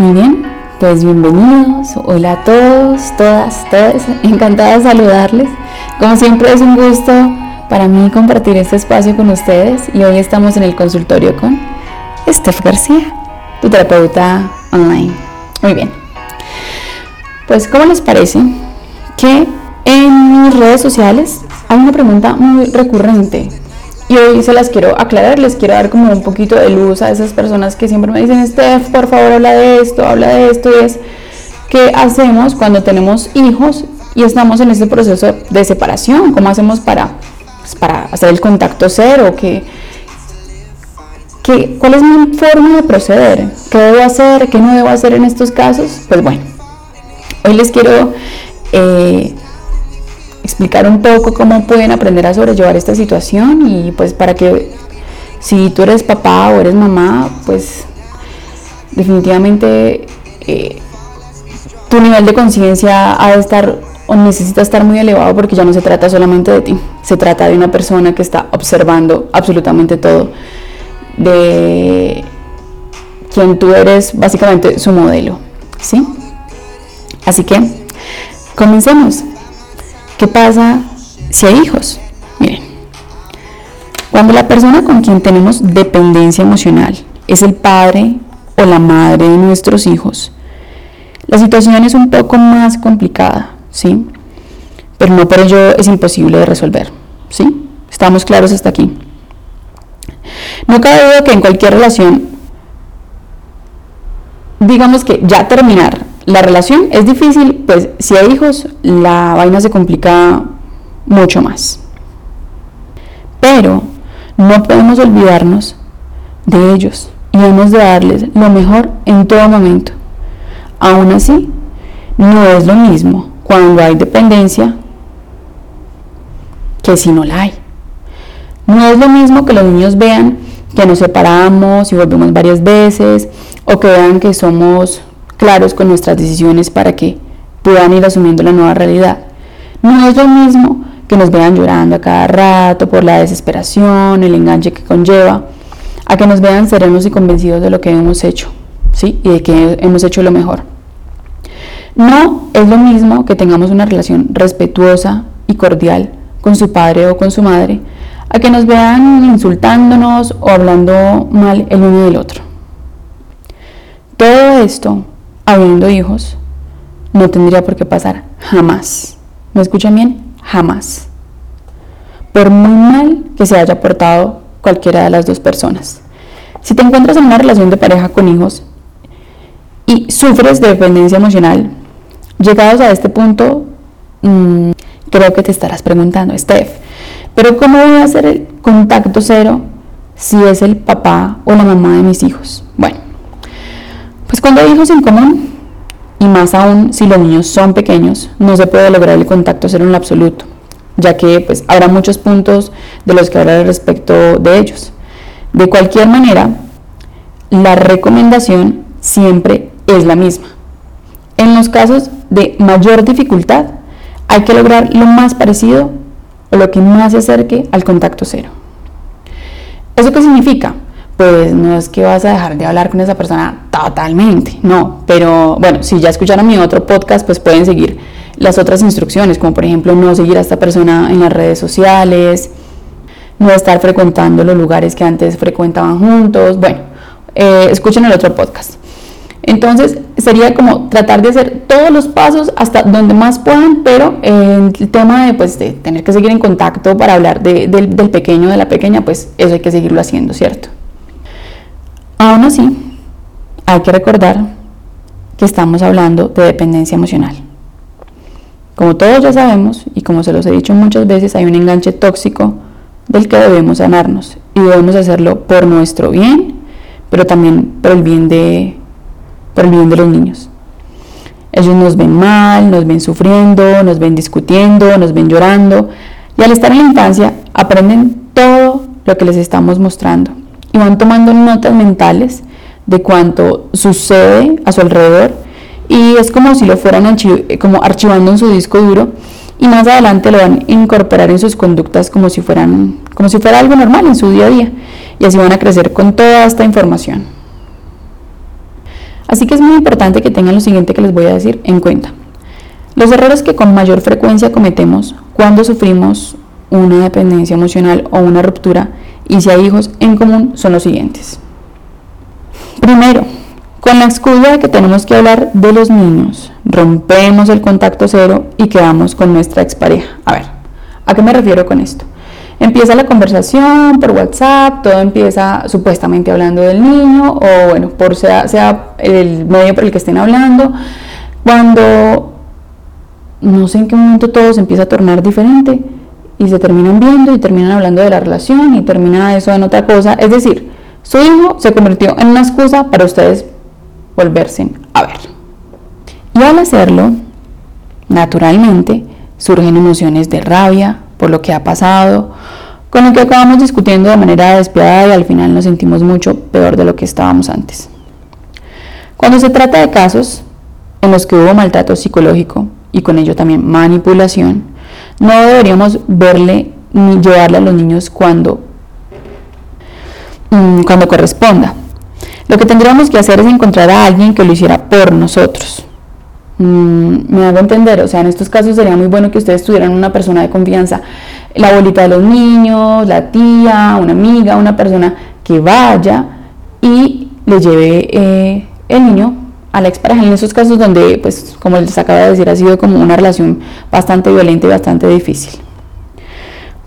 Muy bien, pues bienvenidos. Hola a todos, todas, todas. Encantada de saludarles. Como siempre es un gusto para mí compartir este espacio con ustedes y hoy estamos en el consultorio con Steph García, tu terapeuta online. Muy bien. Pues, ¿cómo les parece que en mis redes sociales hay una pregunta muy recurrente y hoy se las quiero aclarar, les quiero dar como un poquito de luz a esas personas que siempre me dicen, Steph, por favor, habla de esto, habla de esto, y es qué hacemos cuando tenemos hijos y estamos en este proceso de separación, cómo hacemos para, pues, para hacer el contacto cero, ¿Qué, qué, cuál es mi forma de proceder, qué debo hacer, qué no debo hacer en estos casos. Pues bueno, hoy les quiero... Eh, explicar un poco cómo pueden aprender a sobrellevar esta situación y pues para que si tú eres papá o eres mamá, pues definitivamente eh, tu nivel de conciencia ha de estar o necesita estar muy elevado porque ya no se trata solamente de ti, se trata de una persona que está observando absolutamente todo, de quien tú eres básicamente su modelo, ¿sí? Así que comencemos. ¿Qué pasa si hay hijos? Miren, cuando la persona con quien tenemos dependencia emocional es el padre o la madre de nuestros hijos, la situación es un poco más complicada, ¿sí? Pero no por ello es imposible de resolver, ¿sí? Estamos claros hasta aquí. No cabe duda que en cualquier relación, digamos que ya terminar la relación es difícil, pues si hay hijos, la vaina se complica mucho más. Pero no podemos olvidarnos de ellos y hemos de darles lo mejor en todo momento. Aún así, no es lo mismo cuando hay dependencia que si no la hay. No es lo mismo que los niños vean que nos separamos y volvemos varias veces o que vean que somos claros con nuestras decisiones para que puedan ir asumiendo la nueva realidad. No es lo mismo que nos vean llorando a cada rato por la desesperación, el enganche que conlleva, a que nos vean serenos y convencidos de lo que hemos hecho, ¿sí? Y de que hemos hecho lo mejor. No es lo mismo que tengamos una relación respetuosa y cordial con su padre o con su madre, a que nos vean insultándonos o hablando mal el uno del otro. Todo esto habiendo hijos, no tendría por qué pasar jamás. ¿Me escuchan bien? Jamás. Por muy mal que se haya portado cualquiera de las dos personas. Si te encuentras en una relación de pareja con hijos y sufres de dependencia emocional, llegados a este punto, mm, creo que te estarás preguntando, Steph, pero ¿cómo voy a hacer el contacto cero si es el papá o la mamá de mis hijos? Pues cuando hay hijos en común, y más aún si los niños son pequeños, no se puede lograr el contacto cero en absoluto, ya que pues habrá muchos puntos de los que hablar respecto de ellos. De cualquier manera, la recomendación siempre es la misma. En los casos de mayor dificultad, hay que lograr lo más parecido o lo que más se acerque al contacto cero. ¿Eso qué significa? Pues no es que vas a dejar de hablar con esa persona totalmente, no, pero bueno, si ya escucharon mi otro podcast, pues pueden seguir las otras instrucciones, como por ejemplo no seguir a esta persona en las redes sociales, no estar frecuentando los lugares que antes frecuentaban juntos, bueno, eh, escuchen el otro podcast. Entonces sería como tratar de hacer todos los pasos hasta donde más puedan, pero el tema de, pues, de tener que seguir en contacto para hablar del, del pequeño, de la pequeña, pues eso hay que seguirlo haciendo, ¿cierto? Aún así, hay que recordar que estamos hablando de dependencia emocional. Como todos ya sabemos, y como se los he dicho muchas veces, hay un enganche tóxico del que debemos sanarnos y debemos hacerlo por nuestro bien, pero también por el bien de, por el bien de los niños. Ellos nos ven mal, nos ven sufriendo, nos ven discutiendo, nos ven llorando y al estar en la infancia aprenden todo lo que les estamos mostrando y van tomando notas mentales de cuánto sucede a su alrededor y es como si lo fueran como archivando en su disco duro y más adelante lo van a incorporar en sus conductas como si fueran como si fuera algo normal en su día a día y así van a crecer con toda esta información. Así que es muy importante que tengan lo siguiente que les voy a decir en cuenta. Los errores que con mayor frecuencia cometemos cuando sufrimos una dependencia emocional o una ruptura y si hay hijos en común son los siguientes. Primero, con la excusa de que tenemos que hablar de los niños, rompemos el contacto cero y quedamos con nuestra expareja. A ver, ¿a qué me refiero con esto? Empieza la conversación por WhatsApp, todo empieza supuestamente hablando del niño o bueno, por sea, sea el medio por el que estén hablando. Cuando no sé en qué momento todo se empieza a tornar diferente y se terminan viendo y terminan hablando de la relación y termina eso en otra cosa. Es decir, su hijo se convirtió en una excusa para ustedes volverse a ver. Y al hacerlo, naturalmente, surgen emociones de rabia por lo que ha pasado, con lo que acabamos discutiendo de manera despiadada y al final nos sentimos mucho peor de lo que estábamos antes. Cuando se trata de casos en los que hubo maltrato psicológico y con ello también manipulación, no deberíamos verle ni llevarle a los niños cuando, mm, cuando corresponda. Lo que tendríamos que hacer es encontrar a alguien que lo hiciera por nosotros. Mm, me hago entender, o sea, en estos casos sería muy bueno que ustedes tuvieran una persona de confianza, la abuelita de los niños, la tía, una amiga, una persona que vaya y le lleve eh, el niño a la expareja. En esos casos donde, pues, como les acaba de decir, ha sido como una relación bastante violenta y bastante difícil.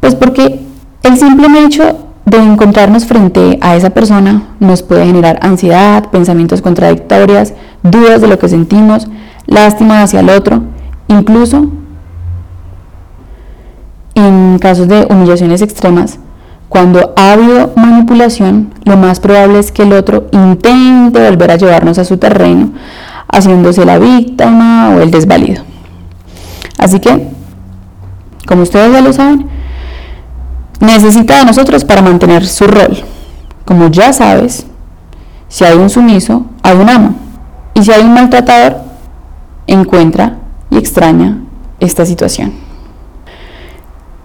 Pues porque el simple hecho de encontrarnos frente a esa persona nos puede generar ansiedad, pensamientos contradictorios, dudas de lo que sentimos, lástima hacia el otro, incluso en casos de humillaciones extremas, cuando ha habido manipulación, lo más probable es que el otro intente volver a llevarnos a su terreno, haciéndose la víctima o el desvalido. Así que, como ustedes ya lo saben, necesita de nosotros para mantener su rol. Como ya sabes, si hay un sumiso, hay un amo. Y si hay un maltratador, encuentra y extraña esta situación.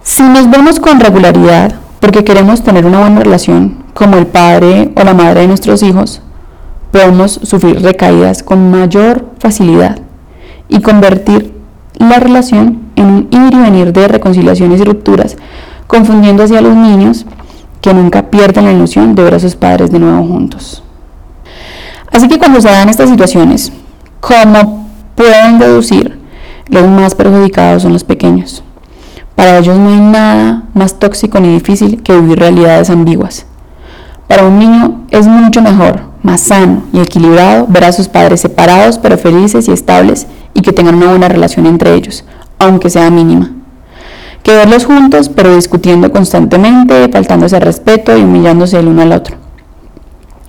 Si nos vemos con regularidad porque queremos tener una buena relación como el padre o la madre de nuestros hijos, podemos sufrir recaídas con mayor facilidad y convertir la relación en un ir y venir de reconciliaciones y rupturas confundiendo a los niños que nunca pierden la ilusión de ver a sus padres de nuevo juntos. Así que cuando se dan estas situaciones, como pueden deducir, los más perjudicados son los pequeños. Para ellos no hay nada más tóxico ni difícil que vivir realidades ambiguas. Para un niño es mucho mejor, más sano y equilibrado ver a sus padres separados pero felices y estables y que tengan una buena relación entre ellos, aunque sea mínima que verlos juntos, pero discutiendo constantemente, faltándose respeto y humillándose el uno al otro.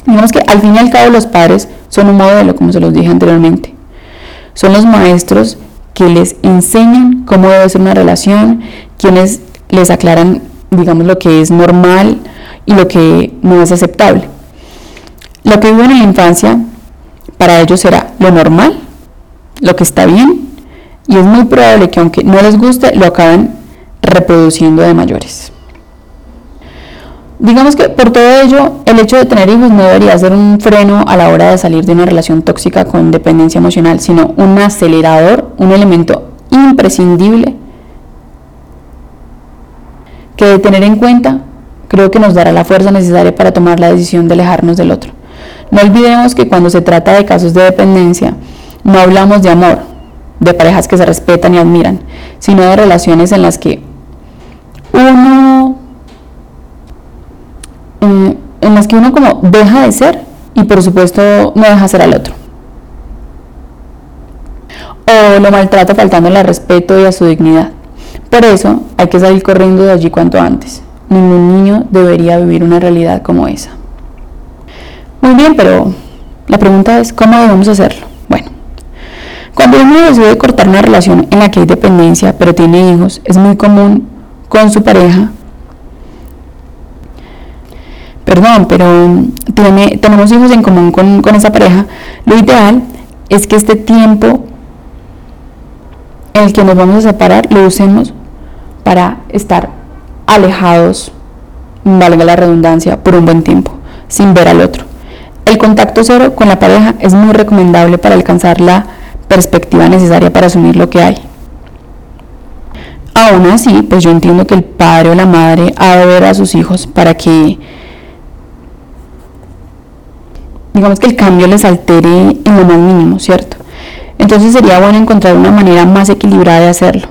Digamos que al fin y al cabo los padres son un modelo, como se los dije anteriormente. Son los maestros que les enseñan cómo debe ser una relación, quienes les aclaran, digamos, lo que es normal y lo que no es aceptable. Lo que viven en la infancia para ellos será lo normal, lo que está bien, y es muy probable que aunque no les guste, lo acaben reproduciendo de mayores. Digamos que por todo ello, el hecho de tener hijos no debería ser un freno a la hora de salir de una relación tóxica con dependencia emocional, sino un acelerador, un elemento imprescindible que de tener en cuenta creo que nos dará la fuerza necesaria para tomar la decisión de alejarnos del otro. No olvidemos que cuando se trata de casos de dependencia, no hablamos de amor, de parejas que se respetan y admiran, sino de relaciones en las que uno, eh, en las que uno como deja de ser y por supuesto no deja ser al otro. Lo maltrata faltándole al respeto y a su dignidad. Por eso hay que salir corriendo de allí cuanto antes. Ningún niño debería vivir una realidad como esa. Muy bien, pero la pregunta es, ¿cómo debemos hacerlo? Bueno, cuando uno decide cortar una relación en la que hay dependencia, pero tiene hijos, es muy común con su pareja. Perdón, pero tiene, tenemos hijos en común con, con esa pareja. Lo ideal es que este tiempo en el que nos vamos a separar lo usemos para estar alejados, valga la redundancia, por un buen tiempo, sin ver al otro. El contacto cero con la pareja es muy recomendable para alcanzar la perspectiva necesaria para asumir lo que hay. Aún así, pues yo entiendo que el padre o la madre ha de ver a sus hijos para que, digamos que el cambio les altere en lo más mínimo, ¿cierto? Entonces sería bueno encontrar una manera más equilibrada de hacerlo,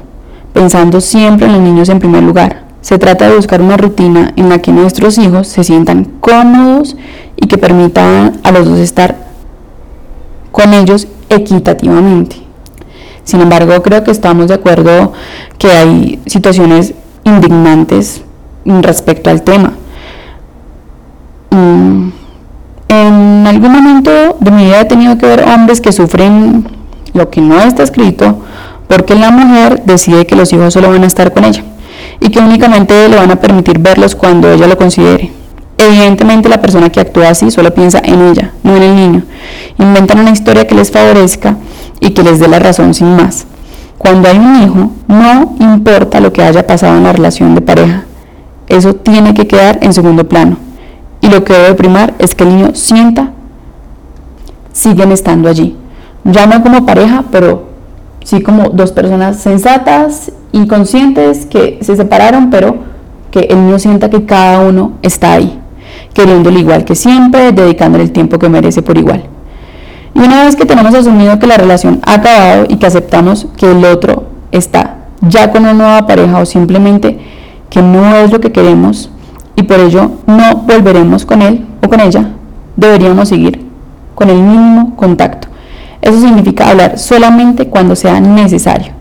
pensando siempre en los niños en primer lugar. Se trata de buscar una rutina en la que nuestros hijos se sientan cómodos y que permitan a los dos estar con ellos equitativamente. Sin embargo, creo que estamos de acuerdo que hay situaciones indignantes respecto al tema. Mm, en algún momento de mi vida he tenido que ver hombres que sufren lo que no está escrito porque la mujer decide que los hijos solo van a estar con ella y que únicamente le van a permitir verlos cuando ella lo considere. Evidentemente la persona que actúa así solo piensa en ella, no en el niño. Inventan una historia que les favorezca y que les dé la razón sin más. Cuando hay un hijo, no importa lo que haya pasado en la relación de pareja. Eso tiene que quedar en segundo plano. Y lo que debe primar es que el niño sienta, siguen estando allí. Ya no como pareja, pero sí como dos personas sensatas y conscientes que se separaron, pero que el niño sienta que cada uno está ahí, queriéndole igual que siempre, dedicándole el tiempo que merece por igual. Y una vez que tenemos asumido que la relación ha acabado y que aceptamos que el otro está ya con una nueva pareja o simplemente que no es lo que queremos y por ello no volveremos con él o con ella, deberíamos seguir con el mínimo contacto. Eso significa hablar solamente cuando sea necesario.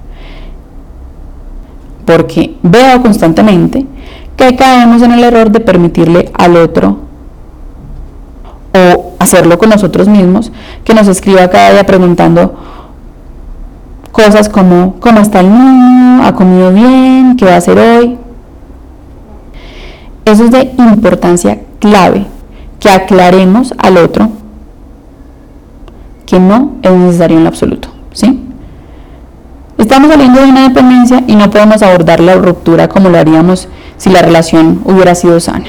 Porque veo constantemente que caemos en el error de permitirle al otro o hacerlo con nosotros mismos, que nos escriba cada día preguntando cosas como cómo está el niño, ha comido bien, qué va a hacer hoy. Eso es de importancia clave, que aclaremos al otro que no es necesario en lo absoluto, ¿sí? Estamos saliendo de una dependencia y no podemos abordar la ruptura como lo haríamos si la relación hubiera sido sana.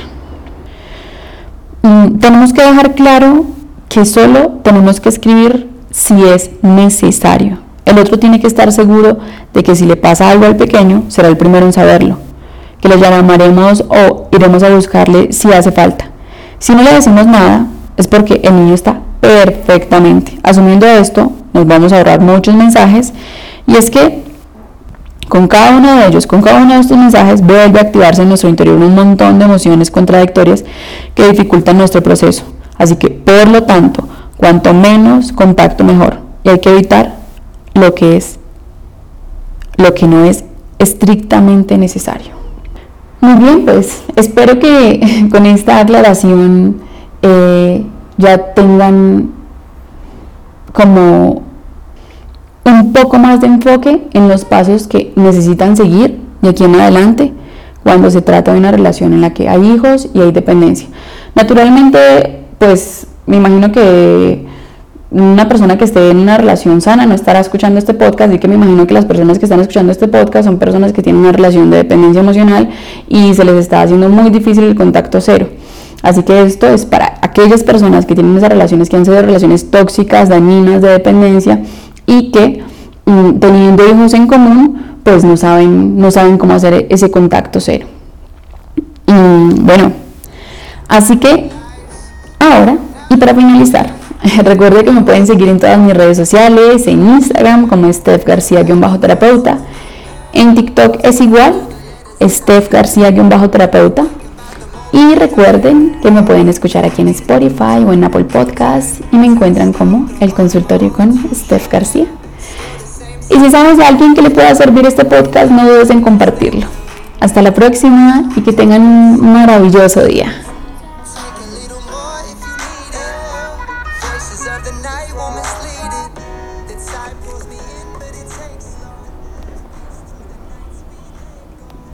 Mm, tenemos que dejar claro que solo tenemos que escribir si es necesario. El otro tiene que estar seguro de que si le pasa algo al pequeño, será el primero en saberlo, que lo llamaremos o iremos a buscarle si hace falta. Si no le decimos nada, es porque el niño está perfectamente. Asumiendo esto, nos vamos a ahorrar muchos mensajes y es que con cada uno de ellos, con cada uno de estos mensajes, vuelve a activarse en nuestro interior un montón de emociones contradictorias que dificultan nuestro proceso. Así que, por lo tanto, cuanto menos contacto mejor. Y hay que evitar lo que es, lo que no es estrictamente necesario. Muy bien, pues espero que con esta aclaración eh, ya tengan como un poco más de enfoque en los pasos que necesitan seguir de aquí en adelante cuando se trata de una relación en la que hay hijos y hay dependencia. Naturalmente, pues me imagino que una persona que esté en una relación sana no estará escuchando este podcast y que me imagino que las personas que están escuchando este podcast son personas que tienen una relación de dependencia emocional y se les está haciendo muy difícil el contacto cero. Así que esto es para aquellas personas que tienen esas relaciones que han sido relaciones tóxicas, dañinas, de dependencia y que mm, teniendo hijos en común, pues no saben, no saben cómo hacer ese contacto cero. Y bueno, así que ahora, y para finalizar, recuerde que me pueden seguir en todas mis redes sociales, en Instagram como Steph García-terapeuta, en TikTok es igual, Steph García-terapeuta. Y recuerden que me pueden escuchar aquí en Spotify o en Apple Podcasts y me encuentran como el consultorio con Steph García. Y si sabes de alguien que le pueda servir este podcast, no dudes en compartirlo. Hasta la próxima y que tengan un maravilloso día.